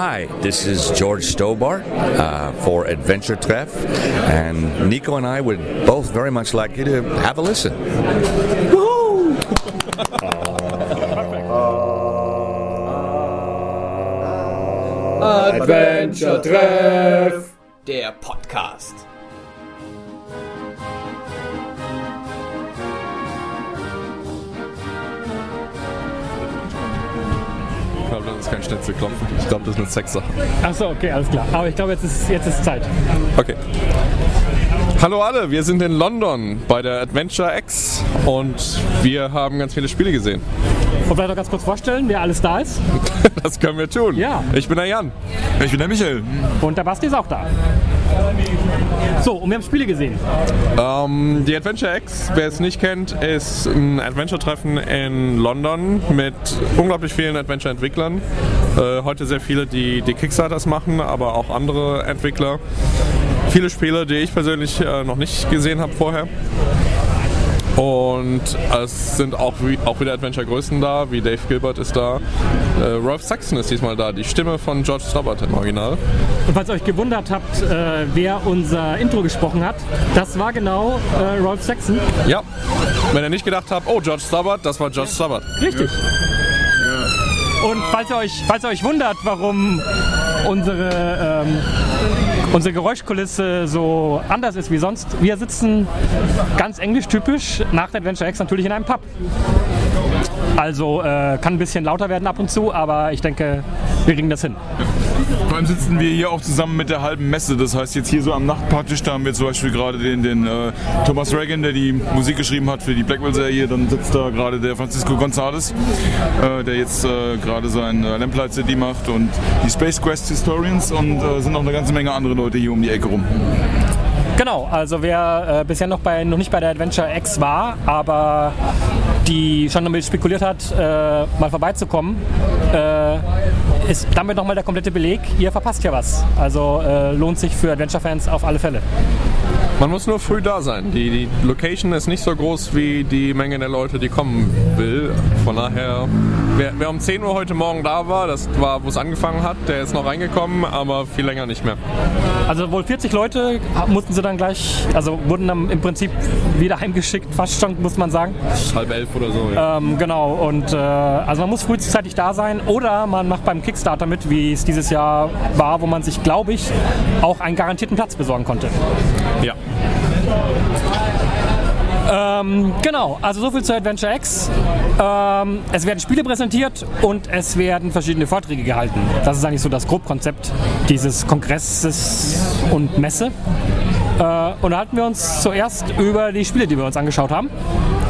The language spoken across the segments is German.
Hi, this is George Stobart uh, for Adventure Treff, and Nico and I would both very much like you to have a listen. Adventure Treff, der kein Schnitzelklopfen. Ich glaube, das ist eine Sexsache. Achso, okay, alles klar. Aber ich glaube, jetzt ist, jetzt ist Zeit. Okay. Hallo alle, wir sind in London bei der Adventure X und wir haben ganz viele Spiele gesehen. Und vielleicht noch ganz kurz vorstellen, wer alles da ist. Das können wir tun. Ja. Ich bin der Jan. Ich bin der Michael. Und der Basti ist auch da. So, und wir haben Spiele gesehen. Ähm, die Adventure X, wer es nicht kennt, ist ein Adventure-Treffen in London mit unglaublich vielen Adventure-Entwicklern. Äh, heute sehr viele, die die Kickstarters machen, aber auch andere Entwickler. Viele Spiele, die ich persönlich äh, noch nicht gesehen habe vorher. Und es sind auch, auch wieder Adventure-Größen da, wie Dave Gilbert ist da. Äh, Rolf Saxon ist diesmal da, die Stimme von George Stobbart im Original. Und falls ihr euch gewundert habt, äh, wer unser Intro gesprochen hat, das war genau äh, Rolf Saxon. Ja, wenn ihr nicht gedacht habt, oh, George Stobbart, das war George Stobbart. Richtig. Und falls ihr, euch, falls ihr euch wundert, warum unsere, ähm, unsere Geräuschkulisse so anders ist wie sonst, wir sitzen ganz englisch-typisch nach der Adventure X natürlich in einem Pub. Also äh, kann ein bisschen lauter werden ab und zu, aber ich denke, wir kriegen das hin. Vor allem sitzen wir hier auch zusammen mit der halben Messe. Das heißt, jetzt hier so am Nachtparktisch, da haben wir zum Beispiel gerade den, den äh, Thomas Reagan, der die Musik geschrieben hat für die Blackwell-Serie. Dann sitzt da gerade der Francisco Gonzalez, äh, der jetzt äh, gerade sein äh, Lamplight-CD macht und die Space Quest Historians und äh, sind noch eine ganze Menge andere Leute hier um die Ecke rum. Genau, also wer bisher noch, bei, noch nicht bei der Adventure X war, aber die schon damit spekuliert hat, äh, mal vorbeizukommen, äh, ist damit nochmal der komplette Beleg, ihr verpasst ja was. Also äh, lohnt sich für Adventure-Fans auf alle Fälle. Man muss nur früh da sein. Die, die Location ist nicht so groß wie die Menge der Leute, die kommen will. Von daher, wer, wer um 10 Uhr heute Morgen da war, das war, wo es angefangen hat, der ist noch reingekommen, aber viel länger nicht mehr. Also wohl 40 Leute mussten sie dann gleich, also wurden dann im Prinzip wieder heimgeschickt, fast schon, muss man sagen. Halb elf oder so. Ja. Ähm, genau, und äh, also man muss frühzeitig da sein oder man macht beim Kickstarter mit, wie es dieses Jahr war, wo man sich, glaube ich, auch einen garantierten Platz besorgen konnte. ja. Ähm, genau, also so viel zu Adventure X. Ähm, es werden Spiele präsentiert und es werden verschiedene Vorträge gehalten. Das ist eigentlich so das Grobkonzept dieses Kongresses und Messe. Äh, unterhalten wir uns zuerst über die Spiele, die wir uns angeschaut haben.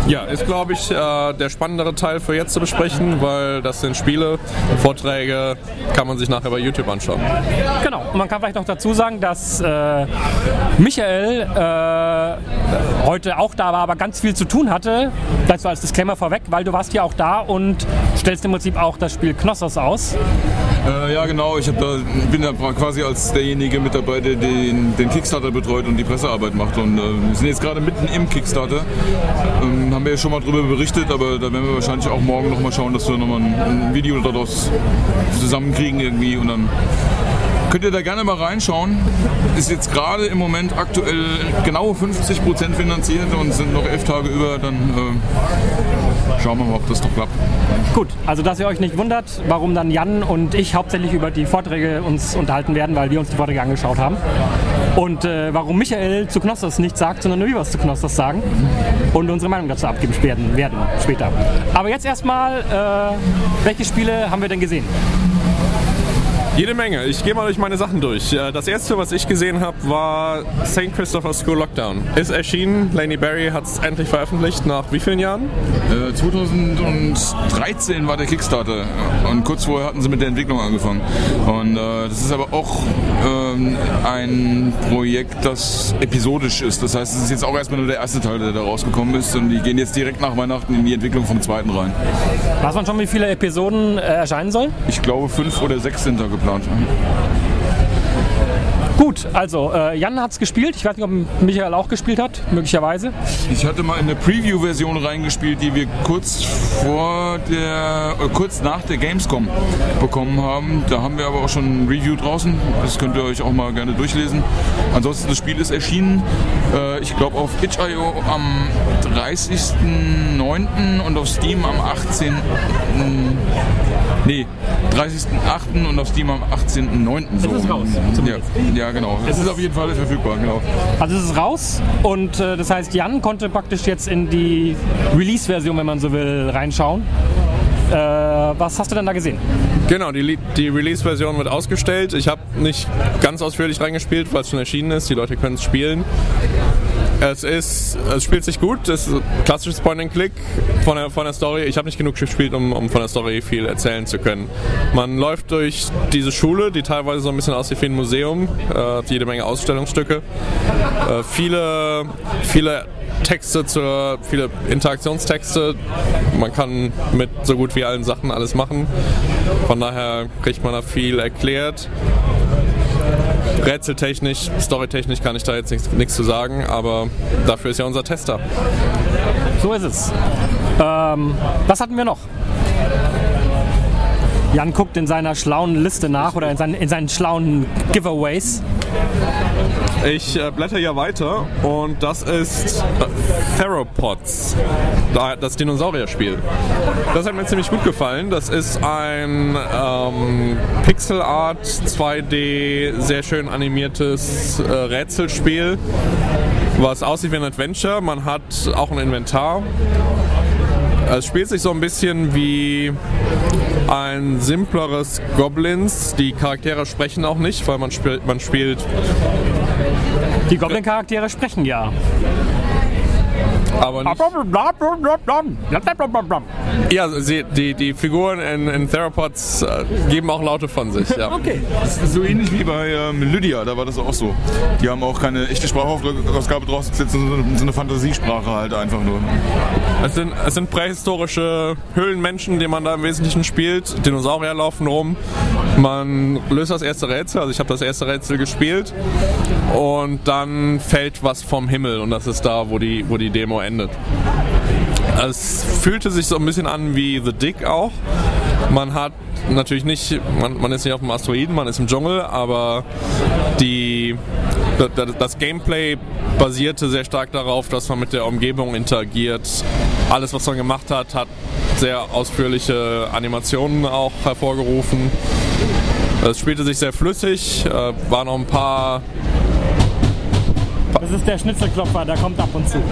Ja, ist glaube ich äh, der spannendere Teil für jetzt zu besprechen, weil das sind Spiele, Vorträge kann man sich nachher bei YouTube anschauen. Genau, man kann vielleicht noch dazu sagen, dass äh, Michael äh, heute auch da war, aber ganz viel zu tun hatte. Vielleicht so als Disclaimer vorweg, weil du warst ja auch da und stellst im Prinzip auch das Spiel Knossos aus. Äh, ja, genau. Ich da, bin da quasi als derjenige mit dabei, der den, den Kickstarter betreut und die Pressearbeit macht. Und äh, wir sind jetzt gerade mitten im Kickstarter. Ähm, haben wir ja schon mal drüber berichtet, aber da werden wir wahrscheinlich auch morgen noch mal schauen, dass wir noch mal ein, ein Video daraus zusammenkriegen irgendwie und dann Könnt ihr da gerne mal reinschauen. Ist jetzt gerade im Moment aktuell genau 50% finanziert und sind noch elf Tage über. Dann äh, schauen wir mal, ob das doch klappt. Gut, also dass ihr euch nicht wundert, warum dann Jan und ich hauptsächlich über die Vorträge uns unterhalten werden, weil wir uns die Vorträge angeschaut haben. Und äh, warum Michael zu Knossos nichts sagt, sondern nur wir was zu Knossos sagen und unsere Meinung dazu abgeben werden, werden später. Aber jetzt erstmal, äh, welche Spiele haben wir denn gesehen? Jede Menge. Ich gehe mal durch meine Sachen durch. Äh, Das erste, was ich gesehen habe, war St. Christopher School Lockdown. Ist erschienen. Laney Berry hat es endlich veröffentlicht. Nach wie vielen Jahren? Äh, 2013 war der Kickstarter und kurz vorher hatten sie mit der Entwicklung angefangen. Und äh, das ist aber auch ähm, ein Projekt, das episodisch ist. Das heißt, es ist jetzt auch erstmal nur der erste Teil, der da rausgekommen ist und die gehen jetzt direkt nach Weihnachten in die Entwicklung vom zweiten rein. Weiß man schon, wie viele Episoden äh, erscheinen sollen? Ich glaube, fünf oder sechs sind da geplant. Club Lounge. Gut, also äh, Jan hat es gespielt. Ich weiß nicht, ob Michael auch gespielt hat, möglicherweise. Ich hatte mal in eine Preview-Version reingespielt, die wir kurz vor der, äh, kurz nach der Gamescom bekommen haben. Da haben wir aber auch schon ein Review draußen. Das könnt ihr euch auch mal gerne durchlesen. Ansonsten das Spiel ist erschienen, äh, ich glaube auf itch.io am 30.09. und auf Steam am 18. Nee, 30.08. und auf Steam am 18.09. So. ist raus, Ja, zumindest. Ja, genau. Es ist auf jeden Fall verfügbar, genau. Also es ist raus und äh, das heißt, Jan konnte praktisch jetzt in die Release-Version, wenn man so will, reinschauen. Äh, was hast du denn da gesehen? Genau, die, die Release-Version wird ausgestellt. Ich habe nicht ganz ausführlich reingespielt, weil es schon erschienen ist. Die Leute können es spielen. Es ist, es spielt sich gut. Es ist ein klassisches Point-and-Click von der, von der Story. Ich habe nicht genug gespielt, um, um von der Story viel erzählen zu können. Man läuft durch diese Schule, die teilweise so ein bisschen aussieht wie ein Museum. Äh, jede Menge Ausstellungsstücke. Äh, viele, viele Texte zur, viele Interaktionstexte. Man kann mit so gut wie allen Sachen alles machen. Von daher kriegt man da viel erklärt. Rätseltechnisch, storytechnisch kann ich da jetzt nichts, zu sagen, aber dafür ist ja unser Tester. So ist es. Ähm, was hatten wir noch? Jan guckt in seiner schlauen Liste nach oder in seinen, in seinen schlauen Giveaways. Ich äh, blätter hier weiter und das ist äh, Theropods, da- das Dinosaurierspiel. Das hat mir ziemlich gut gefallen. Das ist ein ähm, Pixel Art 2D, sehr schön animiertes äh, Rätselspiel, was aussieht wie ein Adventure. Man hat auch ein Inventar. Es spielt sich so ein bisschen wie ein simpleres Goblins. Die Charaktere sprechen auch nicht, weil man spielt, man spielt Die Goblin-Charaktere sprechen ja. Aber nicht. Ja, sie, die, die Figuren in, in Theropods äh, geben auch Laute von sich. Ja. Okay. So ähnlich wie bei ähm, Lydia, da war das auch so. Die haben auch keine echte Sprachausgabe draus gesetzt, sondern so eine Fantasiesprache halt einfach nur. Es, sind, es sind prähistorische Höhlenmenschen, die man da im Wesentlichen spielt. Dinosaurier laufen rum. Man löst das erste Rätsel, also ich habe das erste Rätsel gespielt. Und dann fällt was vom Himmel und das ist da, wo die, wo die Demo endet. Es fühlte sich so ein bisschen an wie The Dick auch. Man hat natürlich nicht, man, man ist nicht auf dem Asteroiden, man ist im Dschungel, aber die, das, das Gameplay basierte sehr stark darauf, dass man mit der Umgebung interagiert. Alles, was man gemacht hat, hat sehr ausführliche Animationen auch hervorgerufen. Es spielte sich sehr flüssig, äh, waren noch ein paar Das ist der Schnitzelklopfer, der kommt ab und zu.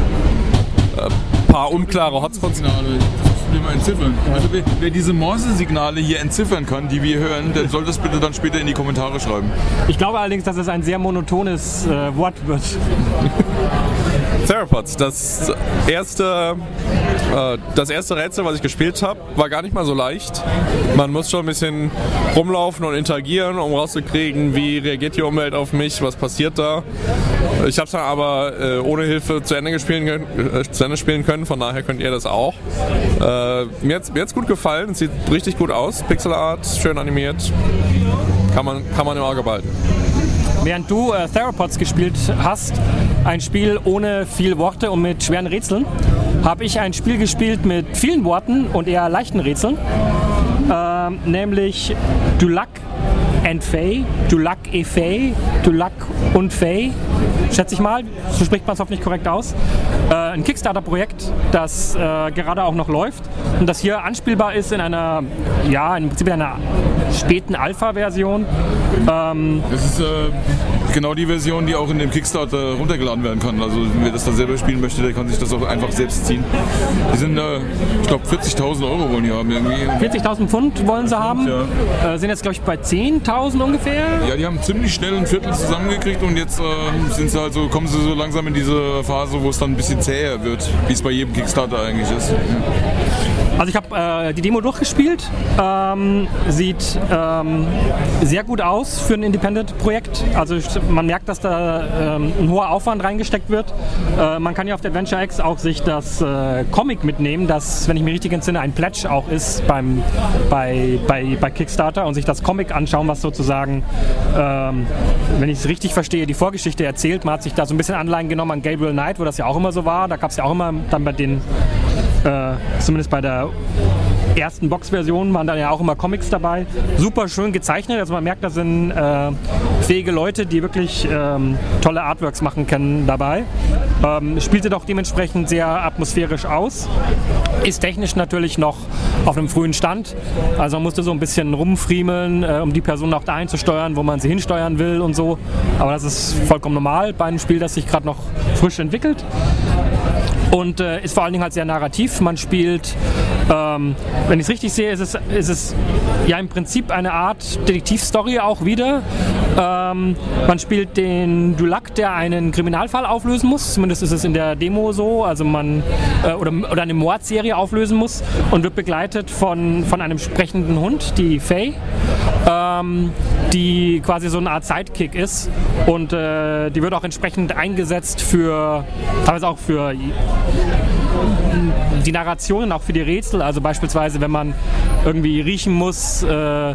Paar unklare Hotspots. Signale, das müssen wir mal entziffern. Also wer, wer diese Morse-Signale hier entziffern kann, die wir hören, der soll das bitte dann später in die Kommentare schreiben. Ich glaube allerdings, dass es ein sehr monotones äh, Wort wird. Theropods, das erste, äh, das erste Rätsel, was ich gespielt habe, war gar nicht mal so leicht. Man muss schon ein bisschen rumlaufen und interagieren, um rauszukriegen, wie reagiert die Umwelt auf mich, was passiert da. Ich habe es dann aber äh, ohne Hilfe zu Ende, können- äh, zu Ende spielen können, von daher könnt ihr das auch. Äh, mir hat es gut gefallen, es sieht richtig gut aus, Pixel Art, schön animiert. Kann man, kann man im Auge behalten. Während du äh, Theropods gespielt hast, ein Spiel ohne viel Worte und mit schweren Rätseln, habe ich ein Spiel gespielt mit vielen Worten und eher leichten Rätseln. Ähm, nämlich Dulac and Fay, Dulac et Fay, Dulac und Fay, schätze ich mal, so spricht man es hoffentlich korrekt aus. Äh, ein Kickstarter-Projekt, das äh, gerade auch noch läuft und das hier anspielbar ist in einer, ja, im Prinzip einer späten Alpha-Version. Ähm, Das ist äh, genau die Version, die auch in dem Kickstarter runtergeladen werden kann. Also wer das da selber spielen möchte, der kann sich das auch einfach selbst ziehen. Die sind, äh, ich glaube, 40.000 Euro wollen die haben irgendwie. 40.000 Pfund wollen sie haben. Ja. Äh, sind jetzt, glaube ich, bei 10.000 ungefähr. Ja, die haben ziemlich schnell ein Viertel zusammengekriegt und jetzt äh, sind sie halt so, kommen sie so langsam in diese Phase, wo es dann ein bisschen zäher wird, wie es bei jedem Kickstarter eigentlich ist. Also ich habe äh, die Demo durchgespielt. Ähm, sieht ähm, sehr gut aus für ein Independent-Projekt. Also man merkt, dass da ähm, ein hoher Aufwand reingesteckt wird. Äh, man kann ja auf der Adventure X auch sich das äh, Comic mitnehmen, das, wenn ich mich richtig entsinne, ein Pledge auch ist beim, bei, bei, bei Kickstarter und sich das Comic anschauen, was sozusagen, ähm, wenn ich es richtig verstehe, die Vorgeschichte erzählt. Man hat sich da so ein bisschen Anleihen genommen an Gabriel Knight, wo das ja auch immer so war. Da gab es ja auch immer dann bei den, äh, zumindest bei der ersten Box-Versionen waren dann ja auch immer Comics dabei. Super schön gezeichnet. Also man merkt, da sind äh, fähige Leute, die wirklich ähm, tolle Artworks machen können dabei. Ähm, spielte doch dementsprechend sehr atmosphärisch aus. Ist technisch natürlich noch auf einem frühen Stand. Also man musste so ein bisschen rumfriemeln, äh, um die Person auch dahin zu steuern, wo man sie hinsteuern will und so. Aber das ist vollkommen normal bei einem Spiel, das sich gerade noch frisch entwickelt und äh, ist vor allen Dingen halt sehr narrativ. Man spielt, ähm, wenn ich es richtig sehe, ist es, ist es ja im Prinzip eine Art Detektivstory auch wieder. Ähm, man spielt den Dulac, der einen Kriminalfall auflösen muss. Zumindest ist es in der Demo so. Also man äh, oder, oder eine Mordserie auflösen muss und wird begleitet von, von einem sprechenden Hund, die Faye, ähm, die quasi so eine Art Sidekick ist. Und äh, die wird auch entsprechend eingesetzt für, teilweise auch für die Narrationen auch für die Rätsel. Also beispielsweise, wenn man irgendwie riechen muss, äh,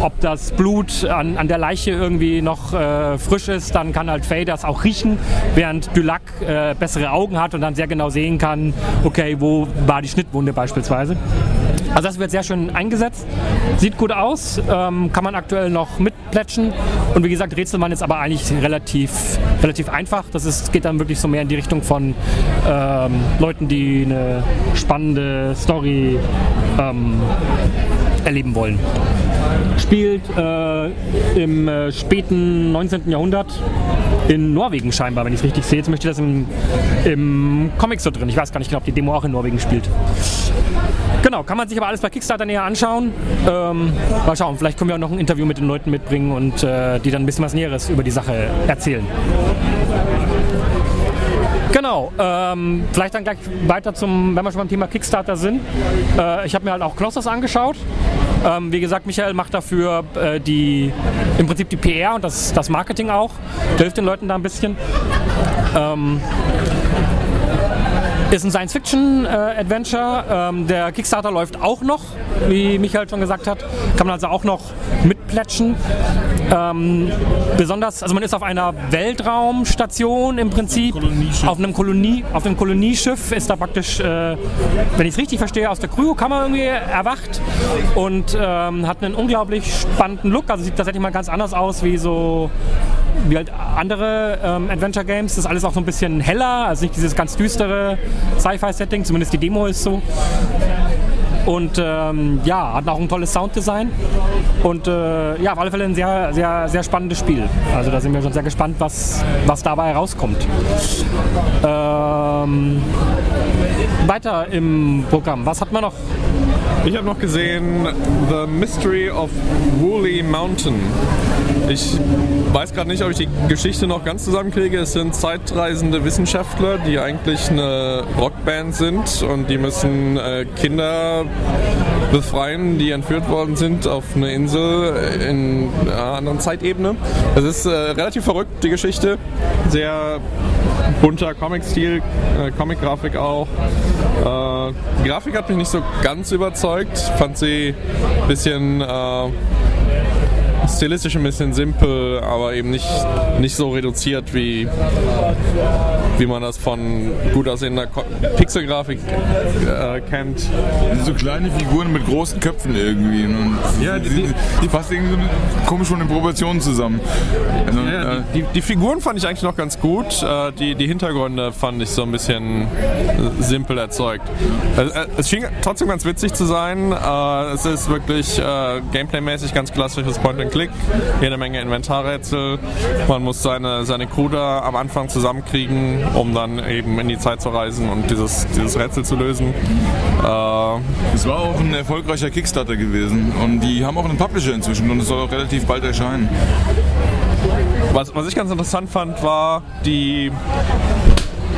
ob das Blut an, an der Leiche irgendwie noch äh, frisch ist, dann kann halt Faye das auch riechen, während Dulac äh, bessere Augen hat und dann sehr genau sehen kann, okay, wo war die Schnittwunde beispielsweise. Also das wird sehr schön eingesetzt, sieht gut aus, ähm, kann man aktuell noch mitplätschen und wie gesagt, Rätsel waren jetzt aber eigentlich relativ, relativ einfach. Das ist, geht dann wirklich so mehr in die Richtung von ähm, Leuten, die eine spannende Story ähm, erleben wollen. Spielt äh, im äh, späten 19. Jahrhundert in Norwegen scheinbar, wenn ich es richtig sehe. Jetzt möchte ich das im, im Comic so drin. Ich weiß gar nicht genau, ob die Demo auch in Norwegen spielt. Genau, kann man sich aber alles bei Kickstarter näher anschauen. Ähm, mal schauen, vielleicht können wir auch noch ein Interview mit den Leuten mitbringen und äh, die dann ein bisschen was Näheres über die Sache erzählen. Genau, ähm, vielleicht dann gleich weiter zum, wenn wir schon beim Thema Kickstarter sind. Äh, ich habe mir halt auch Colossus angeschaut. Ähm, wie gesagt, Michael macht dafür äh, die, im Prinzip die PR und das, das Marketing auch. Hilft den Leuten da ein bisschen. Ähm, ist ein Science-Fiction-Adventure. Ähm, der Kickstarter läuft auch noch, wie Michael schon gesagt hat. Kann man also auch noch mitplätschen. Ähm, besonders, also man ist auf einer Weltraumstation im Prinzip. Auf einem, Kolonie, auf einem Kolonieschiff ist da praktisch, äh, wenn ich es richtig verstehe, aus der Kryokammer irgendwie erwacht und ähm, hat einen unglaublich spannenden Look. Also sieht tatsächlich mal ganz anders aus wie so wie halt andere ähm, Adventure Games. Das ist alles auch so ein bisschen heller, also nicht dieses ganz düstere Sci-Fi-Setting, zumindest die Demo ist so. Und ähm, ja, hat auch ein tolles Sounddesign. Und äh, ja, auf alle Fälle ein sehr, sehr, sehr spannendes Spiel. Also da sind wir schon sehr gespannt, was, was dabei herauskommt. Ähm, weiter im Programm. Was hat man noch? Ich habe noch gesehen The Mystery of Woolly Mountain. Ich weiß gerade nicht, ob ich die Geschichte noch ganz zusammenkriege. Es sind zeitreisende Wissenschaftler, die eigentlich eine Rockband sind und die müssen äh, Kinder befreien, die entführt worden sind auf eine Insel in einer anderen Zeitebene. Es ist äh, relativ verrückt, die Geschichte. Sehr bunter Comic-Stil, äh, Comic-Grafik auch. Äh, die Grafik hat mich nicht so ganz überzeugt. Fand sie ein bisschen äh, stilistisch ein bisschen simpel, aber eben nicht, nicht so reduziert wie, wie man das von gut aussehender Pixelgrafik äh, kennt. So kleine Figuren mit großen Köpfen irgendwie. Und Ja, die, die- die, passen irgendwie so komisch von den Proportionen zusammen. Also, Ja, äh, die, die, die Figuren fand ich eigentlich noch ganz gut. Äh, die, die Hintergründe fand ich so ein bisschen äh, simpel erzeugt. Äh, äh, Es schien trotzdem ganz witzig zu sein. Äh, Es ist wirklich äh, gameplaymäßig ganz klassisches Point-and-Click. Jede Menge Inventarrätsel. Man muss seine, seine da am Anfang zusammenkriegen, um dann eben in die Zeit zu reisen und dieses, dieses Rätsel zu lösen. Äh, Es war auch ein erfolgreicher Kickstarter gewesen und die haben auch einen Publisher inzwischen und es soll auch relativ bald erscheinen. Was, was ich ganz interessant fand, war die,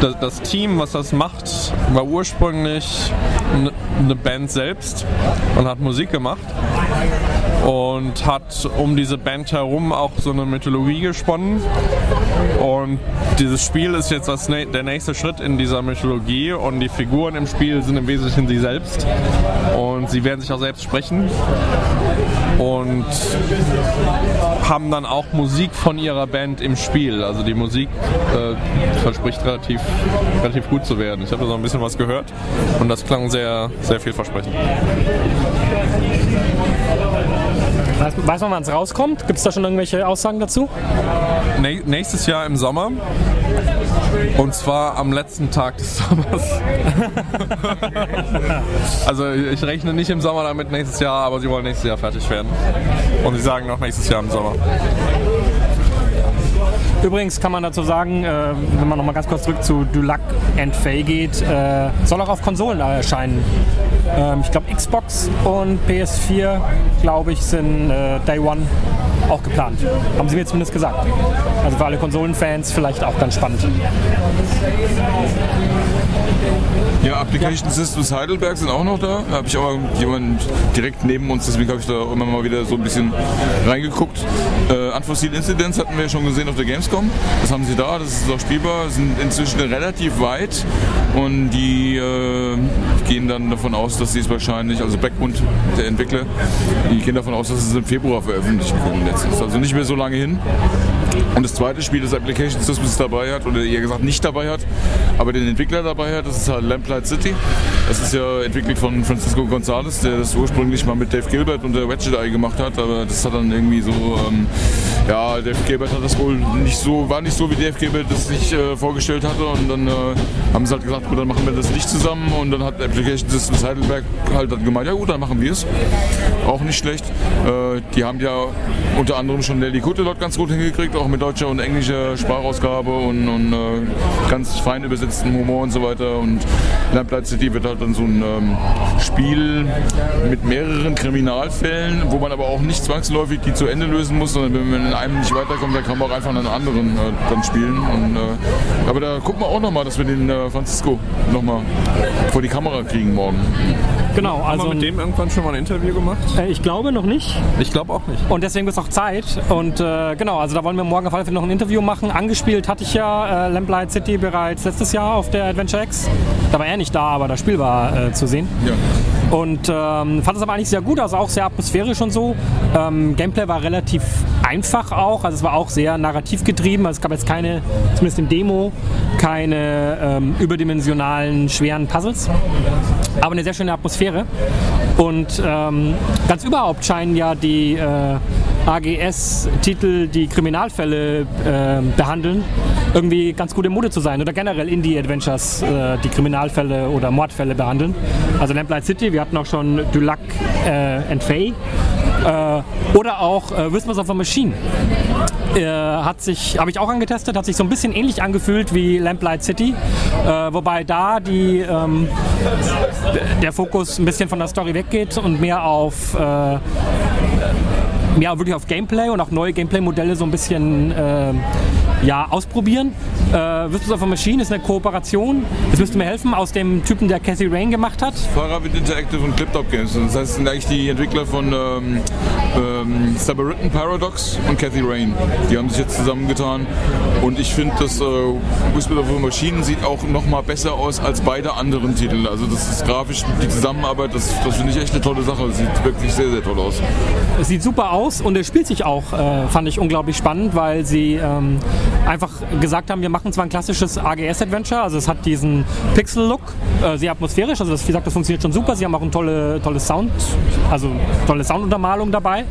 das, Team, was das macht, war ursprünglich eine ne Band selbst und hat Musik gemacht und hat um diese Band herum auch so eine Mythologie gesponnen. Und dieses Spiel ist jetzt das, der nächste Schritt in dieser Mythologie und die Figuren im Spiel sind im Wesentlichen sie selbst und sie werden sich auch selbst sprechen und haben dann auch Musik von ihrer Band im Spiel. Also die Musik äh, verspricht relativ, relativ gut zu werden. Ich habe da so ein bisschen was gehört und das klang sehr, sehr vielversprechend. Weiß, weiß man, wann es rauskommt? Gibt es da schon irgendwelche Aussagen dazu? Nä nächstes Jahr im Sommer. Und zwar am letzten Tag des Sommers. also ich rechne nicht im Sommer damit nächstes Jahr, aber sie wollen nächstes Jahr fertig werden. Und sie sagen noch nächstes Jahr im Sommer. Übrigens kann man dazu sagen, äh, wenn man noch mal ganz kurz zurück zu Dulac and Fay geht, äh, soll auch auf Konsolen erscheinen. Ähm, ich glaube Xbox und PS4, glaube ich, sind äh, Day One auch geplant. Haben sie mir zumindest gesagt. Also für alle Konsolenfans vielleicht auch ganz spannend. Ja, Application Systems Heidelberg sind auch noch da. Da habe ich aber jemanden direkt neben uns, deswegen habe ich da immer mal wieder so ein bisschen reingeguckt. Äh, Unforeseen Incidents hatten wir ja schon gesehen auf der Gamescom. Das haben sie da, das ist auch spielbar, sind inzwischen relativ weit und die äh, gehen dann davon aus, dass sie es wahrscheinlich, also Backbund, der Entwickler, die gehen davon aus, dass sie es im Februar veröffentlichen können. Jetzt ist also nicht mehr so lange hin. Und das zweite Spiel, das Application Systems dabei hat, oder eher gesagt nicht dabei hat, aber den Entwickler dabei hat, das ist halt Lamplight City. Das ist ja entwickelt von Francisco Gonzalez, der das ursprünglich mal mit Dave Gilbert und der Wedget Eye gemacht hat, aber das hat dann irgendwie so, ähm, ja, Dave Gilbert hat das wohl nicht so, war nicht so, wie Dave Gilbert das sich äh, vorgestellt hatte und dann äh, haben sie halt gesagt, gut, dann machen wir das nicht zusammen und dann hat Application Systems Heidelberg halt dann gemeint, ja gut, dann machen wir es. Auch nicht schlecht. Äh, die haben ja unter anderem schon Nelly Kutte dort ganz gut hingekriegt, auch mit deutscher und englischer Sprachausgabe und, und äh, ganz fein übersetzten Humor und so weiter. Und Lamplight City wird halt dann so ein ähm, Spiel mit mehreren Kriminalfällen, wo man aber auch nicht zwangsläufig die zu Ende lösen muss, sondern wenn man einem nicht weiterkommt, dann kann man auch einfach einen anderen äh, dann spielen. Und, äh, aber da gucken wir auch nochmal, dass wir den äh, Francisco nochmal vor die Kamera kriegen morgen. Genau, Haben also wir mit dem irgendwann schon mal ein Interview gemacht? äh, ich glaube noch nicht. Ich glaube auch nicht. Und deswegen ist auch Zeit. Und äh, genau, also da wollen wir morgen auf alle Fälle noch ein Interview machen. Angespielt hatte ich ja äh, Lamplight City bereits letztes Jahr auf der Adventure X. Da war er nicht da, aber das Spiel war äh, zu sehen. Ja. Und ähm, fand es aber eigentlich sehr gut, also auch sehr atmosphärisch und so. Ähm, Gameplay war relativ einfach auch, also es war auch sehr narrativ getrieben. Also es gab jetzt keine, zumindest im Demo, keine ähm, überdimensionalen, schweren Puzzles. Aber eine sehr schöne Atmosphäre. Und ähm, ganz überhaupt scheinen ja die äh, AGS-Titel, die Kriminalfälle äh, behandeln, irgendwie ganz gut im Mode zu sein. Oder generell Indie-Adventures, äh, die Kriminalfälle oder Mordfälle behandeln. Also Lamplight City, wir hatten auch schon Dulac äh, and Fay. Äh, oder auch äh, Whispers of a Machine. Äh, hat sich, habe ich auch angetestet, hat sich so ein bisschen ähnlich angefühlt wie Lamplight City. Äh, wobei da die, ähm, der Fokus ein bisschen von der Story weggeht und mehr auf äh, mehr wirklich auf Gameplay und auch neue Gameplay-Modelle so ein bisschen äh, ja, ausprobieren. Äh, Whispers of a Machine ist eine Kooperation, das müsste mir helfen, aus dem Typen, der Cathy Rain gemacht hat. Fahrrad Interactive und Cliptop Games. Das heißt, das sind eigentlich die Entwickler von ähm, ähm, Submarine Paradox und Cathy Rain. Die haben sich jetzt zusammengetan und ich finde, dass äh, Whisper of a Machine sieht auch noch mal besser aus als beide anderen Titel. Also das ist grafisch, die Zusammenarbeit, das, das finde ich echt eine tolle Sache. Das sieht wirklich sehr, sehr toll aus. Es sieht super aus und es spielt sich auch, äh, fand ich unglaublich spannend, weil sie ähm, einfach gesagt haben, wir machen zwar ein klassisches AGS-Adventure, also es hat diesen Pixel-Look, äh, sehr atmosphärisch, also das, wie gesagt, das funktioniert schon super. Sie haben auch ein tolle, tolles Sound, also tolle Sounduntermalung dabei.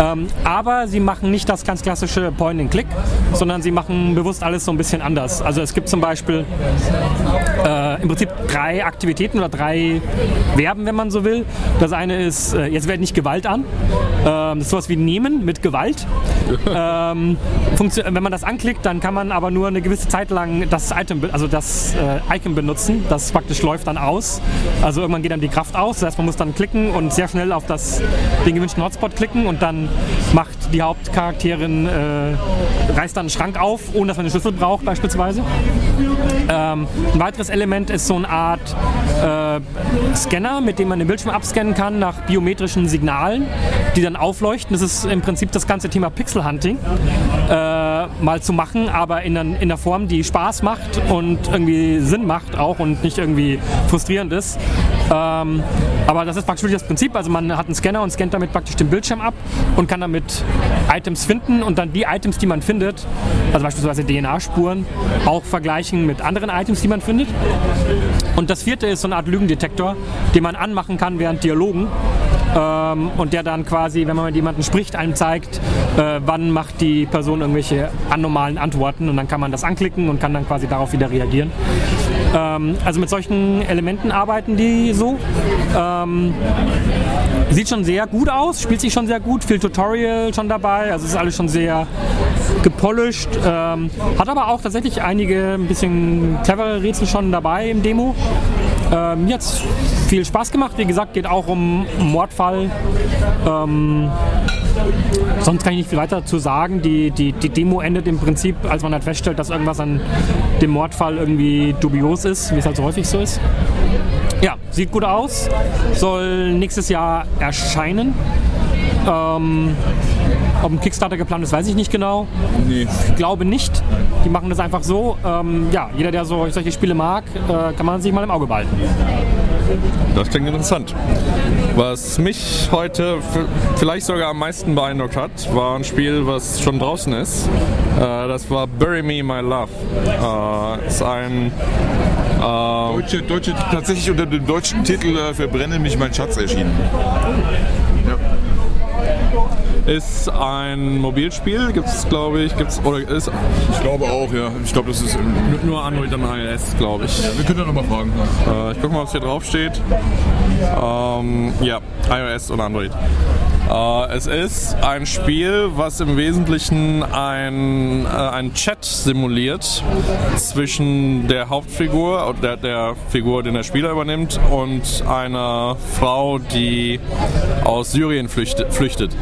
Ähm, aber sie machen nicht das ganz klassische Point-and-Click, sondern sie machen bewusst alles so ein bisschen anders. Also es gibt zum Beispiel äh, im Prinzip drei Aktivitäten oder drei Verben, wenn man so will. Das eine ist, äh, jetzt werde nicht Gewalt an. Ähm, das ist sowas wie nehmen mit Gewalt. ähm, wenn man das anklickt, dann kann man aber nur eine gewisse Zeit lang das Item, be- also das äh, Icon benutzen. Das praktisch läuft dann aus. Also irgendwann geht dann die Kraft aus. Das heißt, man muss dann klicken und sehr schnell auf das, den gewünschten Hotspot klicken und dann macht die Hauptcharakterin, äh, reißt dann einen Schrank auf, ohne dass man den Schlüssel braucht beispielsweise. Ähm, ein weiteres Element ist so eine Art äh, Scanner, mit dem man den Bildschirm abscannen kann nach biometrischen Signalen, die dann aufleuchten. Das ist im Prinzip das ganze Thema Pixel Hunting äh, mal zu machen, aber in, in einer Form, die Spaß macht und irgendwie Sinn macht auch und nicht irgendwie frustrierend ist. Ähm, aber das ist praktisch das Prinzip. Also man hat einen Scanner und scannt damit praktisch den Bildschirm ab und kann damit Items finden und dann die Items, die man findet, also beispielsweise DNA-Spuren, auch vergleichen mit anderen Items, die man findet. Und das vierte ist so eine Art Lügendetektor, den man anmachen kann während Dialogen. Ähm, und der dann quasi, wenn man mit jemandem spricht, einem zeigt, äh, wann macht die Person irgendwelche anormalen Antworten. Und dann kann man das anklicken und kann dann quasi darauf wieder reagieren. Ähm, also mit solchen Elementen arbeiten die so. Ähm, sieht schon sehr gut aus, spielt sich schon sehr gut, viel Tutorial schon dabei. Also ist alles schon sehr gepolished. Ähm, hat aber auch tatsächlich einige ein bisschen clevere Rätsel schon dabei im Demo. Ähm, hat's viel Spaß gemacht. Wie gesagt, geht auch um Mordfall. Ähm, sonst kann ich nicht viel weiter dazu sagen. Die, die, die Demo endet im Prinzip, als man halt feststellt, dass irgendwas an dem Mordfall irgendwie dubios ist, wie es halt so häufig so ist. Ja, sieht gut aus. Soll nächstes Jahr erscheinen. Ähm, ob ein Kickstarter geplant ist, weiß ich nicht genau. Nee. Ich glaube nicht. Die machen das einfach so. Ähm, ja, jeder, der so, solche Spiele mag, äh, kann man sich mal im Auge behalten. Das klingt interessant. Was mich heute vielleicht sogar am meisten beeindruckt hat, war ein Spiel, was schon draußen ist. Äh, das war Bury Me My Love. Äh, ist ein Deutsche, deutsche, tatsächlich unter dem deutschen Titel äh, Verbrenne mich mein Schatz erschienen. Ist ein Mobilspiel, gibt es glaube ich, gibt's oder ist Ich glaube auch, ja. Ich glaube, das ist. ähm, nur Android und iOS, glaube ich. Wir können ja nochmal fragen. Äh, ich gucke mal, was hier drauf steht. Ähm, ja, iOS und Android. Äh, es ist ein Spiel, was im Wesentlichen ein, äh, ein Chat simuliert zwischen der Hauptfigur, der, der Figur, den der Spieler übernimmt, und einer Frau, die aus Syrien flüchtet. flüchtet.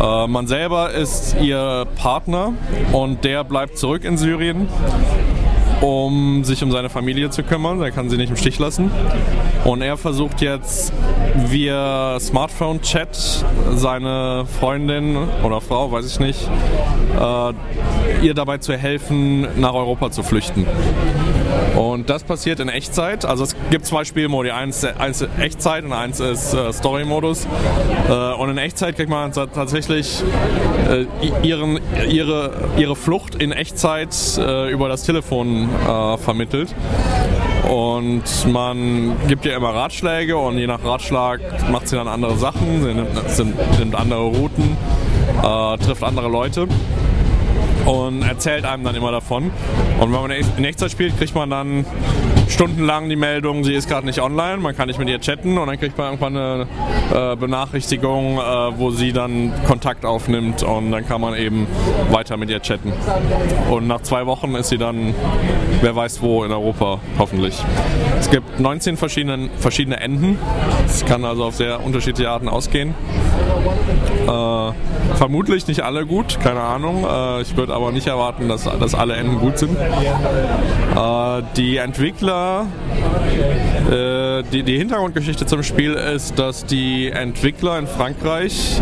Äh, man selber ist ihr Partner und der bleibt zurück in Syrien um sich um seine Familie zu kümmern. Er kann sie nicht im Stich lassen. Und er versucht jetzt via Smartphone-Chat seine Freundin oder Frau, weiß ich nicht, äh, ihr dabei zu helfen, nach Europa zu flüchten. Und das passiert in Echtzeit. Also es gibt zwei Spielmodi. Eins, eins ist Echtzeit und eins ist äh, Story-Modus. Äh, und in Echtzeit kriegt man ta- tatsächlich äh, ihren, ihre, ihre Flucht in Echtzeit äh, über das Telefon äh, vermittelt. Und man gibt ihr immer Ratschläge und je nach Ratschlag macht sie dann andere Sachen, sie nimmt, sie nimmt andere Routen, äh, trifft andere Leute und erzählt einem dann immer davon. Und wenn man in Echtzeit spielt, kriegt man dann stundenlang die Meldung, sie ist gerade nicht online, man kann nicht mit ihr chatten und dann kriegt man irgendwann eine äh, Benachrichtigung, äh, wo sie dann Kontakt aufnimmt und dann kann man eben weiter mit ihr chatten. Und nach zwei Wochen ist sie dann, wer weiß wo, in Europa, hoffentlich. Es gibt 19 verschiedene, verschiedene Enden. Es kann also auf sehr unterschiedliche Arten ausgehen. Äh, vermutlich nicht alle gut, keine Ahnung. Äh, ich würde aber nicht erwarten, dass, dass alle Enden gut sind. Äh, die Entwickler, äh, die, die Hintergrundgeschichte zum Spiel ist, dass die Entwickler in Frankreich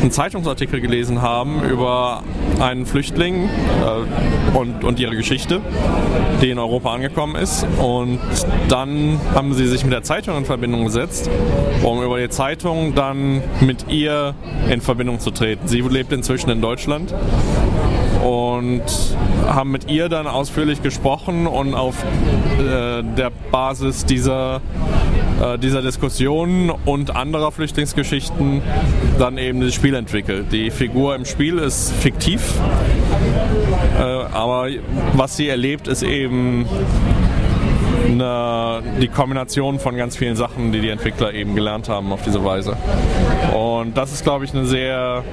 einen Zeitungsartikel gelesen haben über einen Flüchtling äh, und, und ihre Geschichte, die in Europa angekommen ist. Und dann haben sie sich mit der Zeitung in Verbindung gesetzt, um über die Zeitung dann mit ihr in Verbindung zu treten. Sie lebt inzwischen in Deutschland und haben mit ihr dann ausführlich gesprochen und auf äh, der Basis dieser, äh, dieser Diskussion und anderer Flüchtlingsgeschichten dann eben das Spiel entwickelt. Die Figur im Spiel ist fiktiv, äh, aber was sie erlebt, ist eben eine, die Kombination von ganz vielen Sachen, die die Entwickler eben gelernt haben auf diese Weise. Und das ist, glaube ich, eine sehr,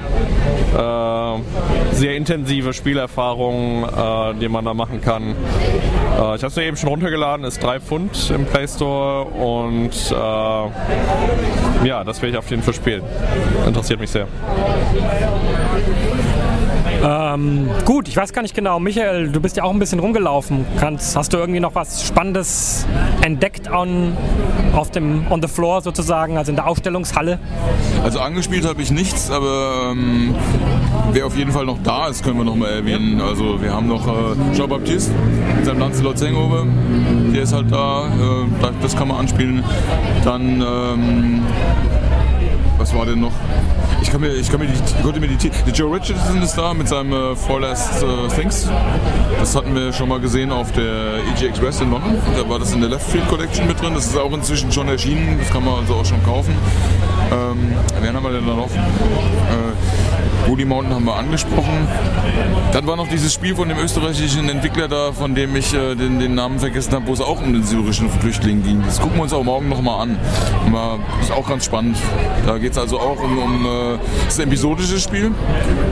äh, sehr intensive Spielerfahrung, äh, die man da machen kann. Äh, ich habe es mir eben schon runtergeladen, ist 3 Pfund im Play Store und äh, ja, das werde ich auf jeden Fall spielen. Interessiert mich sehr. Ähm, gut, ich weiß gar nicht genau. Michael, du bist ja auch ein bisschen rumgelaufen. Kannst, hast du irgendwie noch was Spannendes entdeckt on, auf dem, on the floor sozusagen, also in der Ausstellungshalle? Also angespielt habe ich nichts, aber ähm, wer auf jeden Fall noch da ist, können wir noch mal erwähnen. Also wir haben noch äh, Jean-Baptiste mit seinem Lancelot Hangover. Der ist halt da, äh, das kann man anspielen. Dann, ähm, was war denn noch? Ich, kann mir, ich, kann mir die, konnte mir die, die Joe Richardson ist da mit seinem äh, Four Last äh, Things. Das hatten wir schon mal gesehen auf der EGX West in London. Da war das in der Left Field Collection mit drin. Das ist auch inzwischen schon erschienen. Das kann man also auch schon kaufen. Ähm, wen haben wir denn da noch? Äh, Woody Mountain haben wir angesprochen. Dann war noch dieses Spiel von dem österreichischen Entwickler da, von dem ich äh, den, den, Namen vergessen habe, wo es auch um den syrischen Flüchtling ging. Das gucken wir uns auch morgen nochmal an. War, ist auch ganz spannend. Da geht es also auch um, um äh, das ist ein episodisches Spiel.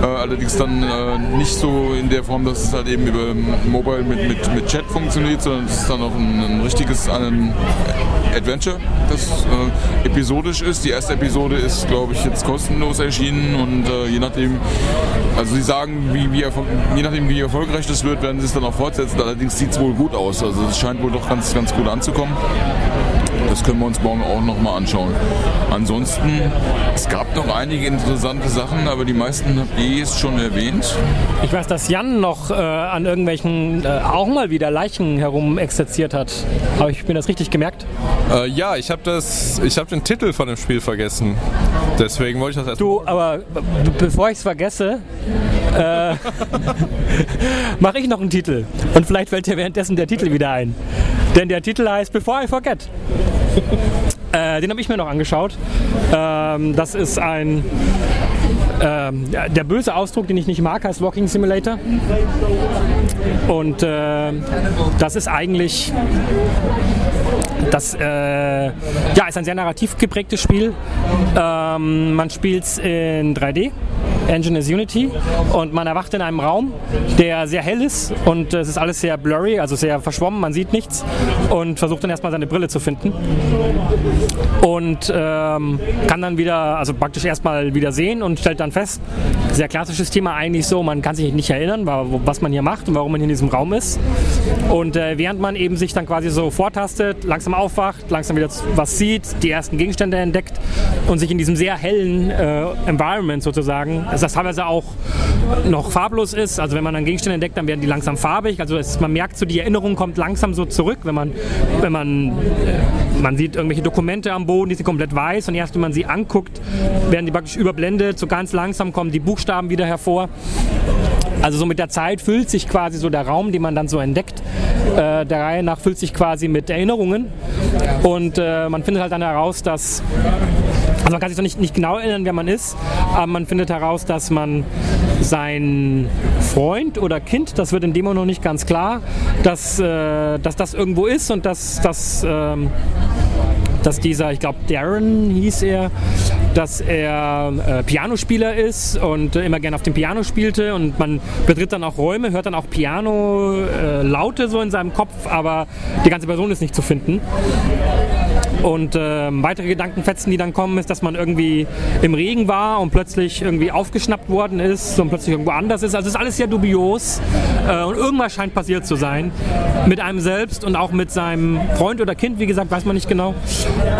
Äh, allerdings dann äh, nicht so in der Form, dass es halt eben über Mobile mit, mit, mit Chat funktioniert, sondern es ist dann auch ein, ein richtiges ein Adventure, das äh, episodisch ist. Die erste Episode ist, glaube ich, jetzt kostenlos erschienen und äh, je nachdem, also sie sagen, wie, wie je nachdem wie erfolgreich das wird, werden sie es dann auch fortsetzen. Allerdings sieht es wohl gut aus. Also es scheint wohl doch ganz, ganz gut anzukommen. Das können wir uns morgen auch nochmal anschauen. Ansonsten, es gab noch einige interessante Sachen, aber die meisten habt ihr jetzt schon erwähnt. Ich weiß, dass Jan noch äh, an irgendwelchen äh, auch mal wieder Leichen herum exerziert hat. Habe ich mir das richtig gemerkt? Äh, ja, ich habe hab den Titel von dem Spiel vergessen. Deswegen wollte ich das erst. Du, aber bevor ich es vergesse, äh, mache ich noch einen Titel. Und vielleicht fällt dir währenddessen der Titel wieder ein. Denn der Titel heißt Before I Forget. Äh, den habe ich mir noch angeschaut. Ähm, das ist ein. Ähm, der böse Ausdruck, den ich nicht mag, heißt Walking Simulator. Und äh, das ist eigentlich das äh, ja, ist ein sehr narrativ geprägtes Spiel. Ähm, man spielt es in 3D. Engine ist Unity. Und man erwacht in einem Raum, der sehr hell ist und es ist alles sehr blurry, also sehr verschwommen, man sieht nichts und versucht dann erstmal seine Brille zu finden. Und ähm, kann dann wieder, also praktisch erstmal wieder sehen und stellt dann fest, sehr klassisches Thema eigentlich so, man kann sich nicht erinnern, was man hier macht und warum man hier in diesem Raum ist. Und äh, während man eben sich dann quasi so vortastet, langsam aufwacht, langsam wieder was sieht, die ersten Gegenstände entdeckt und sich in diesem sehr hellen äh, Environment sozusagen dass das teilweise auch noch farblos ist. Also wenn man dann Gegenstände entdeckt, dann werden die langsam farbig. Also es, man merkt so, die Erinnerung kommt langsam so zurück, wenn man, wenn man, äh, man sieht irgendwelche Dokumente am Boden, die sind komplett weiß und erst wenn man sie anguckt, werden die praktisch überblendet. So ganz langsam kommen die Buchstaben wieder hervor. Also so mit der Zeit füllt sich quasi so der Raum, den man dann so entdeckt, äh, der Reihe nach füllt sich quasi mit Erinnerungen und äh, man findet halt dann heraus, dass also man kann sich doch nicht, nicht genau erinnern, wer man ist, aber man findet heraus, dass man sein Freund oder Kind, das wird in dem Moment noch nicht ganz klar, dass, äh, dass das irgendwo ist und dass, dass, ähm, dass dieser, ich glaube Darren hieß er, dass er äh, Pianospieler ist und äh, immer gerne auf dem Piano spielte und man betritt dann auch Räume, hört dann auch Piano-Laute äh, so in seinem Kopf, aber die ganze Person ist nicht zu finden. Und äh, weitere Gedankenfetzen, die dann kommen, ist, dass man irgendwie im Regen war und plötzlich irgendwie aufgeschnappt worden ist und plötzlich irgendwo anders ist. Also es ist alles sehr dubios äh, und irgendwas scheint passiert zu sein mit einem selbst und auch mit seinem Freund oder Kind, wie gesagt, weiß man nicht genau.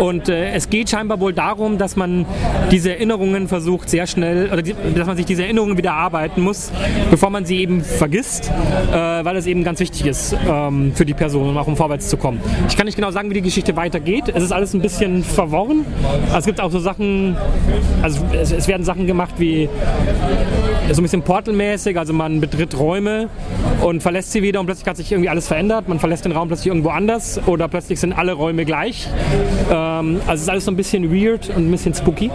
Und äh, es geht scheinbar wohl darum, dass man diese Erinnerungen versucht sehr schnell, oder dass man sich diese Erinnerungen wieder erarbeiten muss, bevor man sie eben vergisst, äh, weil es eben ganz wichtig ist ähm, für die Person, um auch um vorwärts zu kommen. Ich kann nicht genau sagen, wie die Geschichte weitergeht. Es ist alles ein bisschen verworren. Es gibt auch so Sachen, also es, es werden Sachen gemacht wie so ein bisschen Portal-mäßig, also man betritt Räume und verlässt sie wieder und plötzlich hat sich irgendwie alles verändert. Man verlässt den Raum plötzlich irgendwo anders oder plötzlich sind alle Räume gleich. Ähm, also es ist alles so ein bisschen weird und ein bisschen spooky.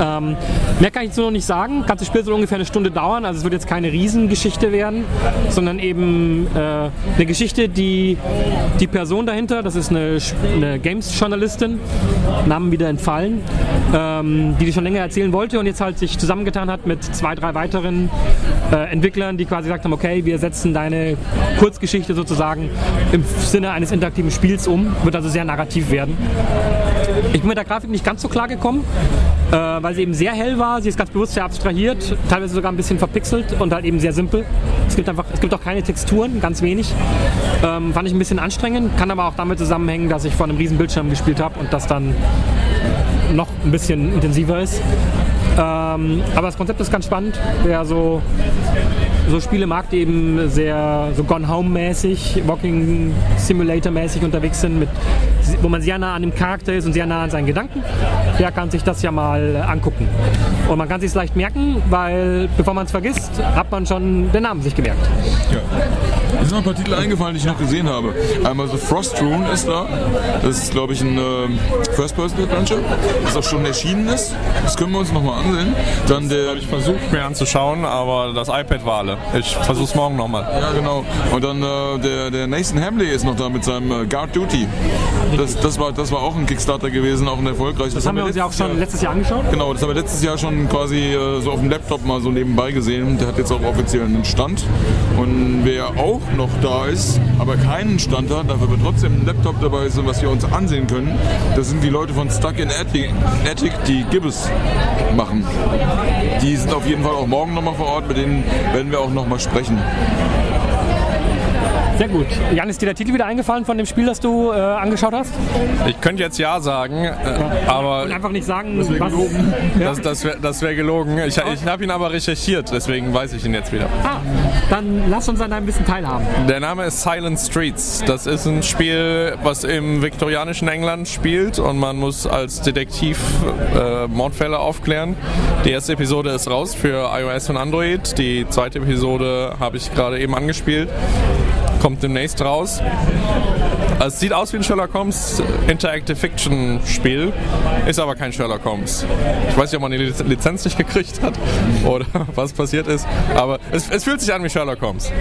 Ähm, mehr kann ich jetzt noch nicht sagen. Das ganze Spiel soll ungefähr eine Stunde dauern, also es wird jetzt keine Riesengeschichte werden, sondern eben äh, eine Geschichte, die die Person dahinter, das ist eine, eine Games-Journalistin, Namen wieder entfallen, ähm, die die schon länger erzählen wollte und jetzt halt sich zusammengetan hat mit zwei, drei weiteren äh, Entwicklern, die quasi gesagt haben, okay, wir setzen deine Kurzgeschichte sozusagen im Sinne eines interaktiven Spiels um, wird also sehr narrativ werden. Ich bin mit der Grafik nicht ganz so klar gekommen, äh, weil sie eben sehr hell war. Sie ist ganz bewusst sehr abstrahiert, teilweise sogar ein bisschen verpixelt und halt eben sehr simpel. Es gibt einfach, es gibt auch keine Texturen, ganz wenig. Ähm, fand ich ein bisschen anstrengend, kann aber auch damit zusammenhängen, dass ich vor einem riesen Bildschirm gespielt habe und das dann noch ein bisschen intensiver ist. Ähm, aber das Konzept ist ganz spannend. Wer so, so Spiele mag, die eben sehr so Gone Home-mäßig, Walking Simulator-mäßig unterwegs sind, mit, wo man sehr nah an dem Charakter ist und sehr nah an seinen Gedanken, der kann sich das ja mal angucken. Und man kann sich es leicht merken, weil bevor man es vergisst, hat man schon den Namen sich gemerkt. Ja. Mir sind noch ein paar Titel eingefallen, die ich noch gesehen habe. Einmal so Frost Rune ist da. Das ist, glaube ich, ein äh, First-Person-Adventure, das auch schon erschienen ist. Das können wir uns nochmal ansehen. Dann der. Ich versuche mir anzuschauen, aber das iPad war alle. Ich versuche es morgen nochmal. Ja, genau. Und dann äh, der, der Nathan Hamley ist noch da mit seinem äh, Guard Duty. Das, das, war, das war auch ein Kickstarter gewesen, auch ein erfolgreiches. Das haben wir uns ja auch schon letztes Jahr angeschaut. Genau, das haben wir letztes Jahr schon quasi äh, so auf dem Laptop mal so nebenbei gesehen. Der hat jetzt auch offiziell einen Stand. Und wer auch noch da ist, aber keinen Stand hat, dafür aber trotzdem ein Laptop dabei ist und was wir uns ansehen können, das sind die Leute von Stuck in Attic, Attic die Gibbous machen. Die sind auf jeden Fall auch morgen nochmal vor Ort, mit denen werden wir auch nochmal sprechen. Sehr gut. Jan, ist dir der Titel wieder eingefallen von dem Spiel, das du äh, angeschaut hast? Ich könnte jetzt ja sagen, äh, aber Und einfach nicht sagen, was. das, das wäre das wär gelogen. Ich, ich habe ihn aber recherchiert, deswegen weiß ich ihn jetzt wieder. Ah, dann lass uns an ein bisschen teilhaben. Der Name ist Silent Streets. Das ist ein Spiel, was im viktorianischen England spielt und man muss als Detektiv äh, Mordfälle aufklären. Die erste Episode ist raus für iOS und Android. Die zweite Episode habe ich gerade eben angespielt. Kommt demnächst raus. Also es sieht aus wie ein Sherlock Holmes Interactive Fiction Spiel, ist aber kein Sherlock Holmes. Ich weiß nicht, ob man die Liz- Lizenz nicht gekriegt hat oder was passiert ist, aber es, es fühlt sich an wie Sherlock Holmes.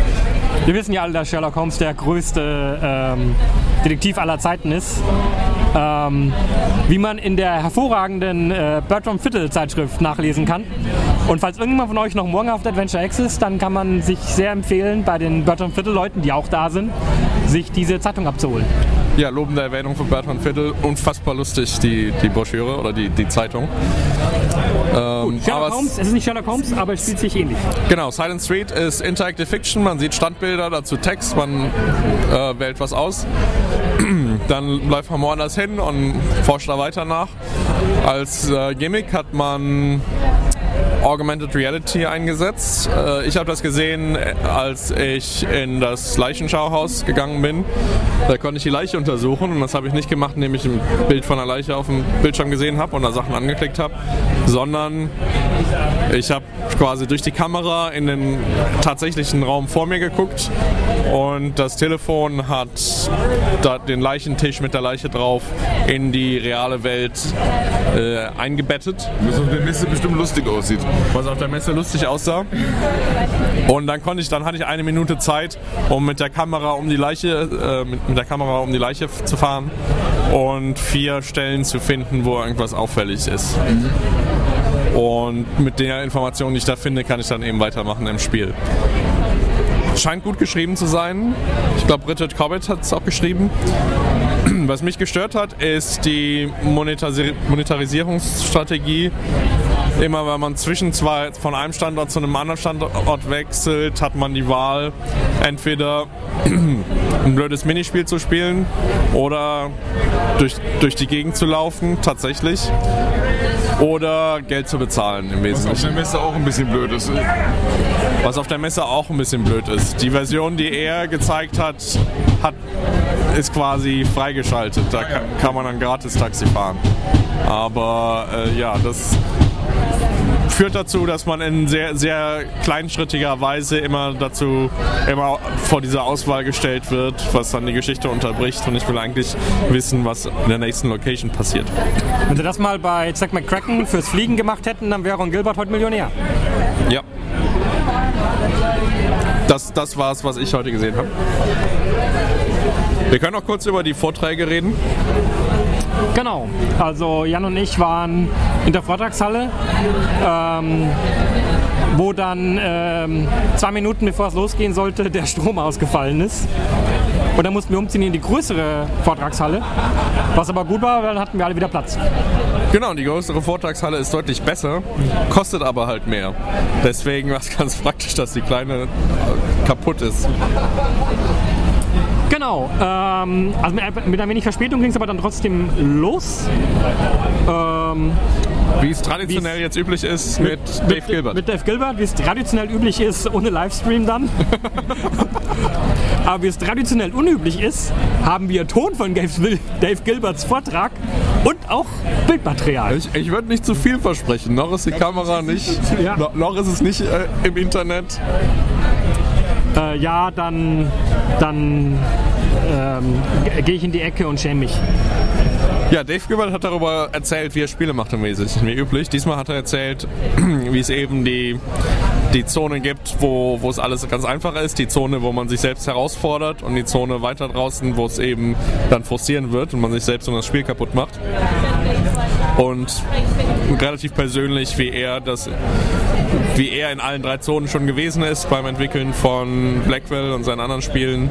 Wir wissen ja alle, dass Sherlock Holmes der größte ähm, Detektiv aller Zeiten ist. Ähm, wie man in der hervorragenden äh, Bertram Fiddle Zeitschrift nachlesen kann. Und falls irgendjemand von euch noch morgen auf der Adventure X ist, dann kann man sich sehr empfehlen, bei den Bertram Fiddle Leuten, die auch da sind, sich diese Zeitung abzuholen. Ja, lobende Erwähnung von Bertrand Fiddle, unfassbar lustig, die, die Broschüre oder die, die Zeitung. Ähm, Sherlock aber es- Holmes, es ist nicht Sherlock Holmes, aber es spielt sich ähnlich. Genau, Silent Street ist Interactive Fiction, man sieht Standbilder, dazu Text, man äh, wählt was aus. Dann läuft man woanders hin und forscht da weiter nach. Als äh, Gimmick hat man Augmented Reality eingesetzt. Äh, ich habe das gesehen, als ich in das Leichenschauhaus gegangen bin. Da konnte ich die Leiche untersuchen und das habe ich nicht gemacht, indem ich ein Bild von einer Leiche auf dem Bildschirm gesehen habe und da Sachen angeklickt habe, sondern ich habe quasi durch die Kamera in den tatsächlichen Raum vor mir geguckt und das Telefon hat den Leichentisch mit der Leiche drauf in die reale Welt äh, eingebettet Was auf der Messe bestimmt lustig aussieht. was auf der Messe lustig aussah. Und dann konnte ich, dann hatte ich eine Minute Zeit, um mit der Kamera um die Leiche, äh, mit, mit der Kamera um die Leiche zu fahren und vier Stellen zu finden, wo irgendwas auffällig ist. Und mit der Information, die ich da finde, kann ich dann eben weitermachen im Spiel. Scheint gut geschrieben zu sein. Ich glaube, Richard Cobbett hat es auch geschrieben. Was mich gestört hat, ist die Monetari Monetarisierungsstrategie. Immer wenn man zwischen zwei, von einem Standort zu einem anderen Standort wechselt, hat man die Wahl, entweder ein blödes Minispiel zu spielen oder durch, durch die Gegend zu laufen, tatsächlich. Oder Geld zu bezahlen im Was auf Wesentlichen. der Messe auch ein bisschen blöd ist. Was auf der Messe auch ein bisschen blöd ist. Die Version, die er gezeigt hat, hat ist quasi freigeschaltet. Da kann, kann man dann gratis Taxi fahren. Aber äh, ja, das führt dazu, dass man in sehr, sehr kleinschrittiger Weise immer dazu immer vor diese Auswahl gestellt wird, was dann die Geschichte unterbricht. Und ich will eigentlich wissen, was in der nächsten Location passiert. Wenn sie das mal bei Zack McCracken fürs Fliegen gemacht hätten, dann wäre Ron Gilbert heute Millionär. Ja. Das, das war's, was ich heute gesehen habe. Wir können auch kurz über die Vorträge reden. Genau, also Jan und ich waren in der Vortragshalle, ähm, wo dann ähm, zwei Minuten bevor es losgehen sollte, der Strom ausgefallen ist. Und dann mussten wir umziehen in die größere Vortragshalle, was aber gut war, weil dann hatten wir alle wieder Platz. Genau, die größere Vortragshalle ist deutlich besser, kostet aber halt mehr. Deswegen war es ganz praktisch, dass die kleine äh, kaputt ist. Genau, ähm, also mit, mit ein wenig Verspätung ging es aber dann trotzdem los. Ähm, Wie es traditionell jetzt üblich ist mit, Dave Gilbert. Mit Dave Gilbert, wie es traditionell üblich ist, ohne Livestream dann. Aber wie es traditionell unüblich ist, haben wir Ton von Dave Gilberts Vortrag und auch Bildmaterial. ich ich würde nicht zu viel versprechen. Noch ist die Kamera nicht, Ja. noch, noch ist es nicht äh, im Internet. Äh, ja, dann, dann ähm, gehe ich in die Ecke und schäme mich. Ja, Dave Gilbert hat darüber erzählt, wie er Spiele macht im Wesentlichen, wie üblich. Diesmal hat er erzählt, wie es eben die, die Zone gibt, wo, wo es alles ganz einfach ist. Die Zone, wo man sich selbst herausfordert und die Zone weiter draußen, wo es eben dann frustrieren wird und man sich selbst und das Spiel kaputt macht. Und relativ persönlich, wie er das wie er in allen drei Zonen schon gewesen ist beim Entwickeln von Blackwell und seinen anderen Spielen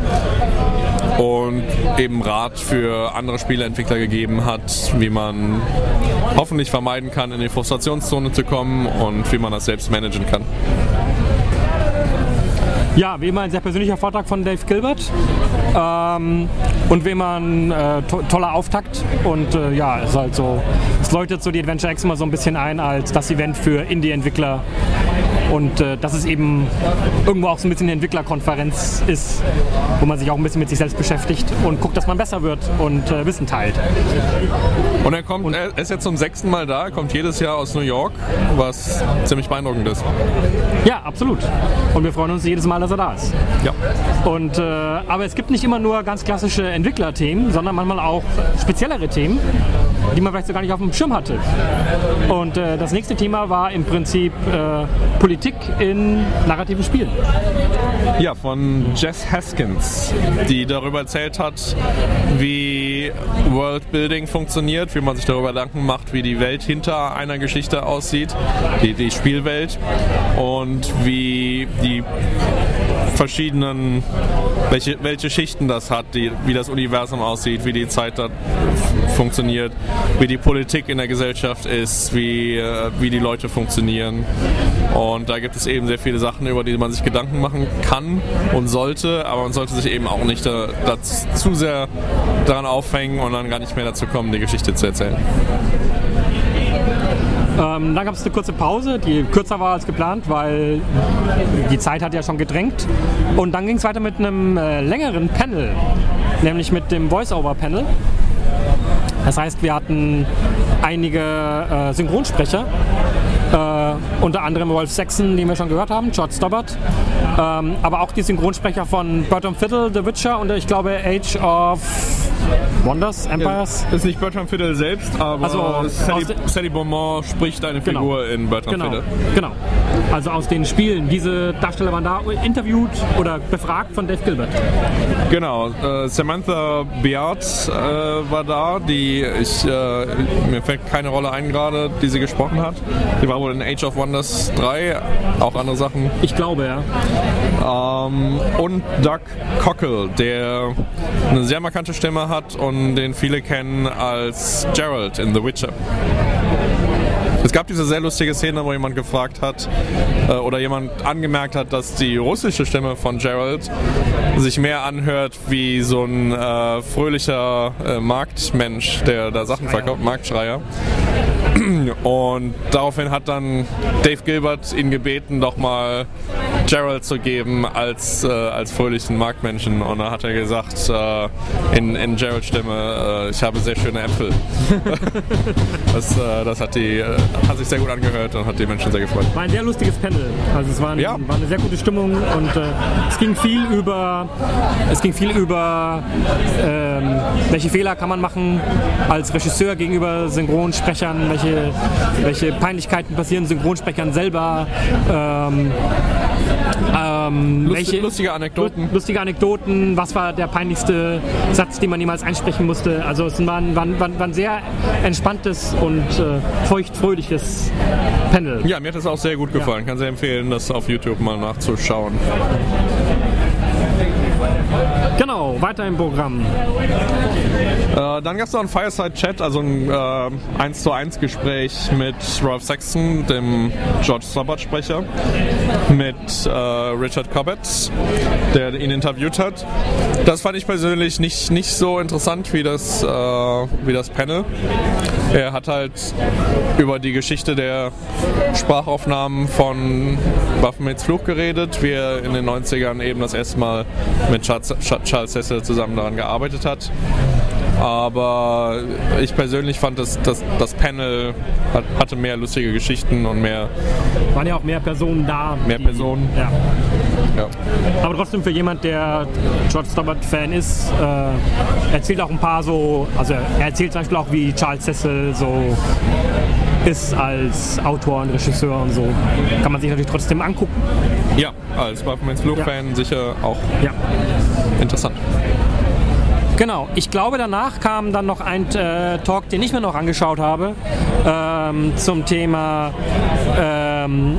und eben Rat für andere Spieleentwickler gegeben hat, wie man hoffentlich vermeiden kann, in die Frustrationszone zu kommen und wie man das selbst managen kann. Ja, wie immer ein sehr persönlicher Vortrag von Dave Gilbert. Ähm, und wie immer ein äh, to toller Auftakt. Und äh, ja, es ist halt so, es läutet so die Adventure X immer so ein bisschen ein als das Event für Indie-Entwickler. Und äh, dass es eben irgendwo auch so ein bisschen eine Entwicklerkonferenz ist, wo man sich auch ein bisschen mit sich selbst beschäftigt und guckt, dass man besser wird und äh, Wissen teilt. Und er kommt, er ist jetzt zum sechsten Mal da, er kommt jedes Jahr aus New York, was ziemlich beeindruckend ist. Ja, absolut. Und wir freuen uns jedes Mal, dass er da ist. Ja. Und, äh, aber es gibt nicht immer nur ganz klassische Entwicklerthemen, sondern manchmal auch speziellere Themen, die man vielleicht so gar nicht auf dem Schirm hatte. Und äh, das nächste Thema war im Prinzip äh, Politik in narrativen Spielen. Ja, von Jess Haskins, die darüber erzählt hat, wie Worldbuilding funktioniert, wie man sich darüber Gedanken macht, wie die Welt hinter einer Geschichte aussieht, die, die Spielwelt und wie die verschiedenen, welche, welche Schichten das hat, die, wie das Universum aussieht, wie die Zeit da funktioniert, wie die Politik in der Gesellschaft ist, wie, äh, wie die Leute funktionieren. Und da gibt es eben sehr viele Sachen, über die man sich Gedanken machen kann und sollte, aber man sollte sich eben auch nicht da, da zu sehr daran aufhängen und dann gar nicht mehr dazu kommen, die Geschichte zu erzählen. Ähm, dann gab es eine kurze Pause, die kürzer war als geplant, weil die Zeit hat ja schon gedrängt. Und dann ging es weiter mit einem äh, längeren Panel, nämlich mit dem Voice-Over-Panel. Das heißt, wir hatten einige äh, Synchronsprecher, äh, unter anderem Wolf Saxon, den wir schon gehört haben, George Stobbart, ähm, aber auch die Synchronsprecher von Bertram Fiddle, The Witcher und ich glaube Age of Wonders, Empires. Ist nicht Bertram Fiddle selbst, aber Also, Sally, Sally Beaumont spricht eine Genau. Figur in Bertram Genau, Fiddle. genau. Also aus den Spielen. Diese Darsteller waren da interviewt oder befragt von Dave Gilbert. Genau, äh, Samantha Beard äh, war da, die ich, äh, mir fällt keine Rolle ein gerade, die sie gesprochen hat. Die war wohl in Age of Wonders 3, auch andere Sachen. Ich glaube, ja. Ähm, und Doug Cockle, der eine sehr markante Stimme hat und den viele kennen als Geralt in The Witcher. Es gab diese sehr lustige Szene, wo jemand gefragt hat äh, oder jemand angemerkt hat, dass die russische Stimme von Geralt sich mehr anhört wie so ein äh, fröhlicher äh, Marktmensch, der da Sachen verkauft, Marktschreier. Und daraufhin hat dann Dave Gilbert ihn gebeten, doch mal Gerald zu geben als, äh, als fröhlichen Marktmenschen. Und da hat er gesagt, äh, in, in Geralds Stimme, äh, ich habe sehr schöne Äpfel. das äh, das hat, die, äh, hat sich sehr gut angehört und hat die Menschen sehr gefreut. War ein sehr lustiges Panel. Also es war, ein, Ja. war eine sehr gute Stimmung und äh, es ging viel über es ging viel über ähm, welche Fehler kann man machen als Regisseur gegenüber Synchronsprechern, welche, welche Peinlichkeiten passieren Synchronsprechern selber. Ähm, ähm, Lust, welche, lustige Anekdoten. lustige Anekdoten, was war der peinlichste Satz, den man jemals einsprechen musste. Also es war ein, war ein, war ein, sehr entspanntes und äh, feuchtfröhliches Panel. Ja, mir hat das auch sehr gut gefallen. Kann sehr empfehlen, das auf YouTube mal nachzuschauen. Genau, weiter im Programm. Äh, dann gab es noch ein Fireside-Chat, also ein äh, 1 zu 1 Gespräch mit Ralph Saxon, dem George Stobbart-Sprecher, mit äh, Richard Cobbett, der ihn interviewt hat. Das fand ich persönlich nicht, nicht so interessant wie das, äh, wie das Panel. Er hat halt über die Geschichte der Sprachaufnahmen von Waffenmets Fluch geredet, wie er in den 90ern eben das erste Mal mit Charles, Cecil zusammen daran gearbeitet hat. Aber ich persönlich fand, das, das, das Panel hat, hatte mehr lustige Geschichten und mehr, Waren ja auch mehr Personen da. mehr die- Personen. Ja. Ja. Aber trotzdem für jemand, der George Stobbart-Fan ist, äh, erzählt auch ein paar so, also er erzählt zum Beispiel auch, wie Charles Cecil so ist als Autor und Regisseur und so. Kann man sich natürlich trotzdem angucken. ja, als Waffenmets Fluch-Fan sicher auch Ja. interessant. Genau, ich glaube danach kam dann noch ein äh, Talk, den ich mir noch angeschaut habe, ähm, zum Thema ähm,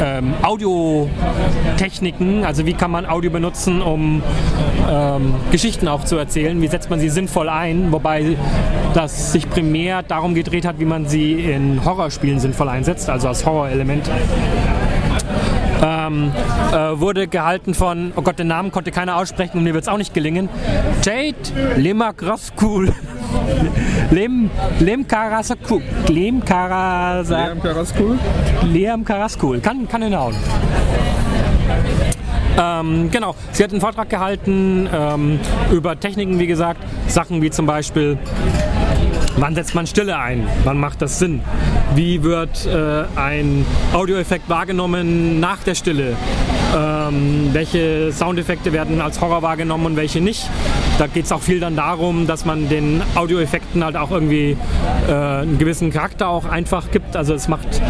ähm, Audiotechniken, also wie kann man Audio benutzen, um ähm, Geschichten auch zu erzählen, wie setzt man sie sinnvoll ein, wobei das sich primär darum gedreht hat, wie man sie in Horrorspielen sinnvoll einsetzt, also als Horrorelement. Ähm, äh, wurde gehalten von, oh Gott, den Namen konnte keiner aussprechen und mir wird es auch nicht gelingen. Jade Lemagraskul. Lem, Lem Karasakul. Lem Karasa, Liam Karaskul. Kann, kann hinhauen. Ähm, genau, sie hat einen Vortrag gehalten ähm, über Techniken, wie gesagt, Sachen wie zum Beispiel Wann setzt man Stille ein? Wann macht das Sinn? Wie wird äh, ein Audioeffekt wahrgenommen nach der Stille? Ähm, welche Soundeffekte werden als Horror wahrgenommen und welche nicht? Da geht es auch viel dann darum, dass man den Audioeffekten halt auch irgendwie äh, einen gewissen Charakter auch einfach gibt. Also es macht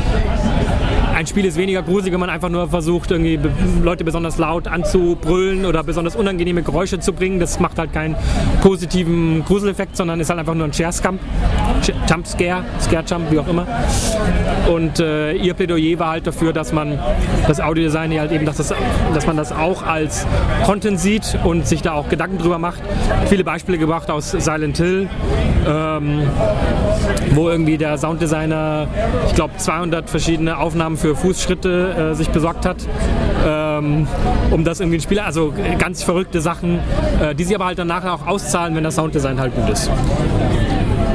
ein Spiel ist weniger gruselig, wenn man einfach nur versucht, irgendwie Leute besonders laut anzubrüllen oder besonders unangenehme Geräusche zu bringen. Das macht halt keinen positiven Gruseleffekt, sondern ist halt einfach nur ein Share-Scump. Sh- Jump Scare, Scare Jump, wie auch immer. Und äh, ihr Plädoyer war halt dafür, dass man das Audiodesign halt eben, dass, das, dass man das auch als Content sieht und sich da auch Gedanken drüber macht. Viele Beispiele gebracht aus Silent Hill, ähm, wo irgendwie der Sounddesigner, ich glaube, 200 verschiedene Aufnahmen für Fußschritte äh, sich besorgt hat, ähm, um das irgendwie ein Spiel, also äh, ganz verrückte Sachen, äh, die sie aber halt danach auch auszahlen, wenn das Sounddesign halt gut ist.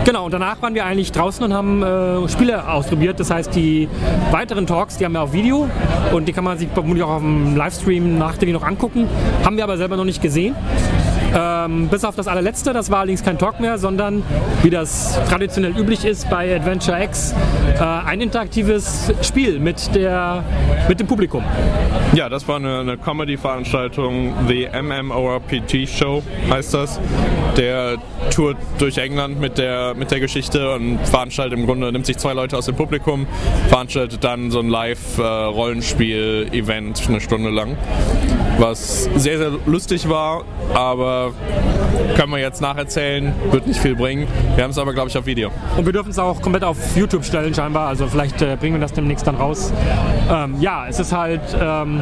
Genau, und danach waren wir eigentlich draußen und haben äh, Spiele ausprobiert. Das heißt, die weiteren Talks, die haben wir auf Video und die kann man sich vermutlich auch auf dem Livestream nachträglich noch angucken. Haben wir aber selber noch nicht gesehen. Ähm, bis auf das allerletzte, das war allerdings kein Talk mehr, sondern wie das traditionell üblich ist bei Adventure X, äh, ein interaktives Spiel mit, der, mit dem Publikum. Ja, das war eine, eine Comedy-Veranstaltung, The MMORPG Show heißt das. Der tourt durch England mit der, mit der Geschichte und veranstaltet im Grunde, nimmt sich zwei Leute aus dem Publikum, veranstaltet dann so ein Live-Rollenspiel-Event eine Stunde lang. Was sehr, sehr lustig war, aber können wir jetzt nacherzählen, wird nicht viel bringen. Wir haben es aber, glaube ich, auf Video. Und wir dürfen es auch komplett auf YouTube stellen scheinbar, also vielleicht äh, bringen wir das demnächst dann raus. Ähm, ja, es ist halt ähm,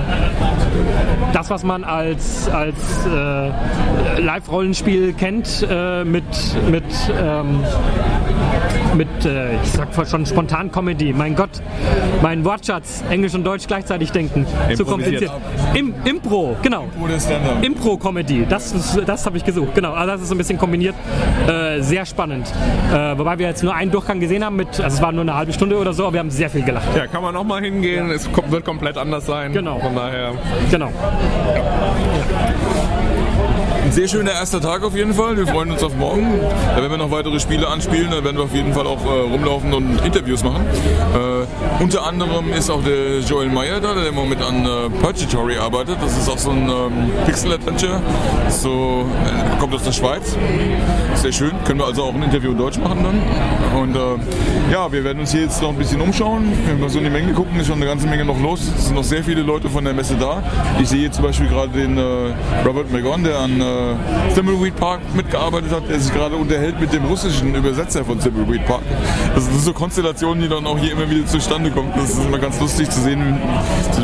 das, was man als, als äh, Live-Rollenspiel kennt, äh, mit, mit, ähm, mit äh, ich sag schon spontan Comedy. Mein Gott, mein Wortschatz, Englisch und Deutsch gleichzeitig denken. Zu kompliziert. Im, Impro, genau. Impro-Comedy, das, ist- das habe ich gesucht. Genau, also das ist so ein bisschen kombiniert. Äh, sehr spannend. Äh, wobei wir jetzt nur einen Durchgang gesehen haben, mit, also es war nur eine halbe Stunde oder so, aber wir haben sehr viel gelacht. Ja, kann man auch mal hingehen. Es kom- wird komplett anders sein. Genau. Von daher. Genau. Sehr schöner erster Tag auf jeden Fall. Wir freuen uns auf morgen. Da werden wir noch weitere Spiele anspielen. Da werden wir auf jeden Fall auch äh, rumlaufen und Interviews machen. Äh, Unter anderem ist auch der Joel Meyer da, der im Moment an äh, Purgatory arbeitet. Das ist auch so ein ähm, Pixel-Adventure. So, äh, kommt aus der Schweiz. Sehr schön. Können wir also auch ein Interview in Deutsch machen dann. Und äh, ja, wir werden uns hier jetzt noch ein bisschen umschauen. Wenn wir so in die Menge gucken, ist schon eine ganze Menge noch los. Es sind noch sehr viele Leute von der Messe da. Ich sehe hier zum Beispiel gerade den äh, Robert McGon, der an äh, Thimbleweed Park mitgearbeitet hat, der sich gerade unterhält mit dem russischen Übersetzer von Thimbleweed Park. Das sind so Konstellationen, die dann auch hier immer wieder zustande kommen. Das ist immer ganz lustig zu sehen.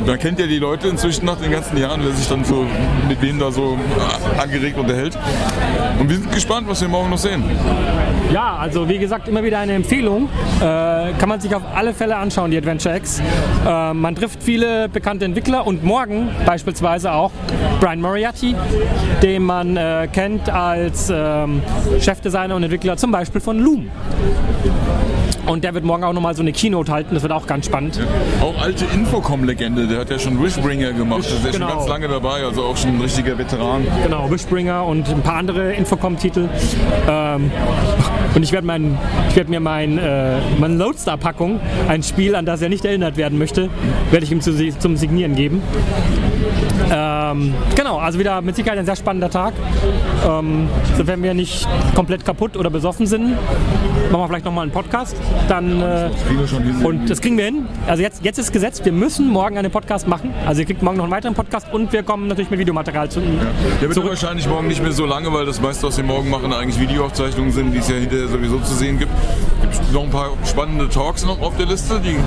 Man kennt ja die Leute inzwischen nach den ganzen Jahren, wer sich dann so mit wem da so angeregt unterhält. Und wir sind gespannt, was wir morgen noch sehen. Ja, also wie gesagt, immer wieder eine Empfehlung. Äh, kann man sich auf alle Fälle anschauen, die Adventure X. Äh, man trifft viele bekannte Entwickler und morgen beispielsweise auch Brian Moriarty, den man äh, kennt als ähm, Chefdesigner und Entwickler zum Beispiel von Loom. Und der wird morgen auch nochmal so eine Keynote halten, das wird auch ganz spannend. Auch alte Infocom-Legende, der hat ja schon Wishbringer gemacht, Wish, der ist ja genau. schon ganz lange dabei, also auch schon ein richtiger Veteran. Genau, Wishbringer und ein paar andere Infocom-Titel. Ähm, und ich werde mein, ich werd mir mein, äh, meine Lodestar-Packung, ein Spiel, an das er nicht erinnert werden möchte, werde ich ihm zu, zum Signieren geben. Ähm, genau, also wieder mit Sicherheit ein sehr spannender Tag. Ähm, so wenn wir nicht komplett kaputt oder besoffen sind, machen wir vielleicht nochmal einen Podcast. Dann, äh, und das kriegen wir hin. Also jetzt, jetzt ist gesetzt, wir müssen morgen einen Podcast machen. Also ihr kriegt morgen noch einen weiteren Podcast und wir kommen natürlich mit Videomaterial zu. Der wird wahrscheinlich morgen nicht mehr so lange, weil das meiste, was wir morgen machen, eigentlich Videoaufzeichnungen sind, die es ja hinterher sowieso zu sehen gibt. Noch ein paar spannende Talks noch auf der Liste, die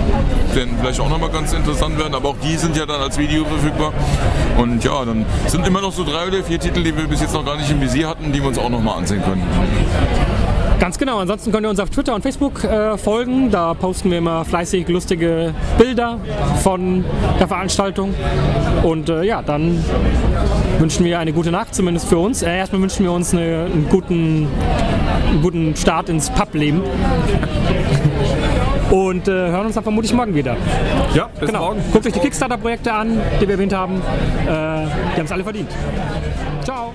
werden vielleicht auch nochmal ganz interessant werden, aber auch die sind ja dann als Video verfügbar. Und ja, dann sind immer noch so drei oder vier Titel, die wir bis jetzt noch gar nicht im Visier hatten, die wir uns auch nochmal ansehen können. Ganz genau. Ansonsten könnt ihr uns auf Twitter und Facebook äh, folgen. Da posten wir immer fleißig lustige Bilder von der Veranstaltung. Und äh, ja, dann wünschen wir eine gute Nacht, zumindest für uns. Äh, erstmal wünschen wir uns eine, einen, guten, einen guten Start ins Publeben. Und äh, hören uns dann vermutlich morgen wieder. Ja, bis Genau. morgen. Guckt euch die Kickstarter-Projekte an, die wir erwähnt haben. Äh, die haben es alle verdient. Ciao.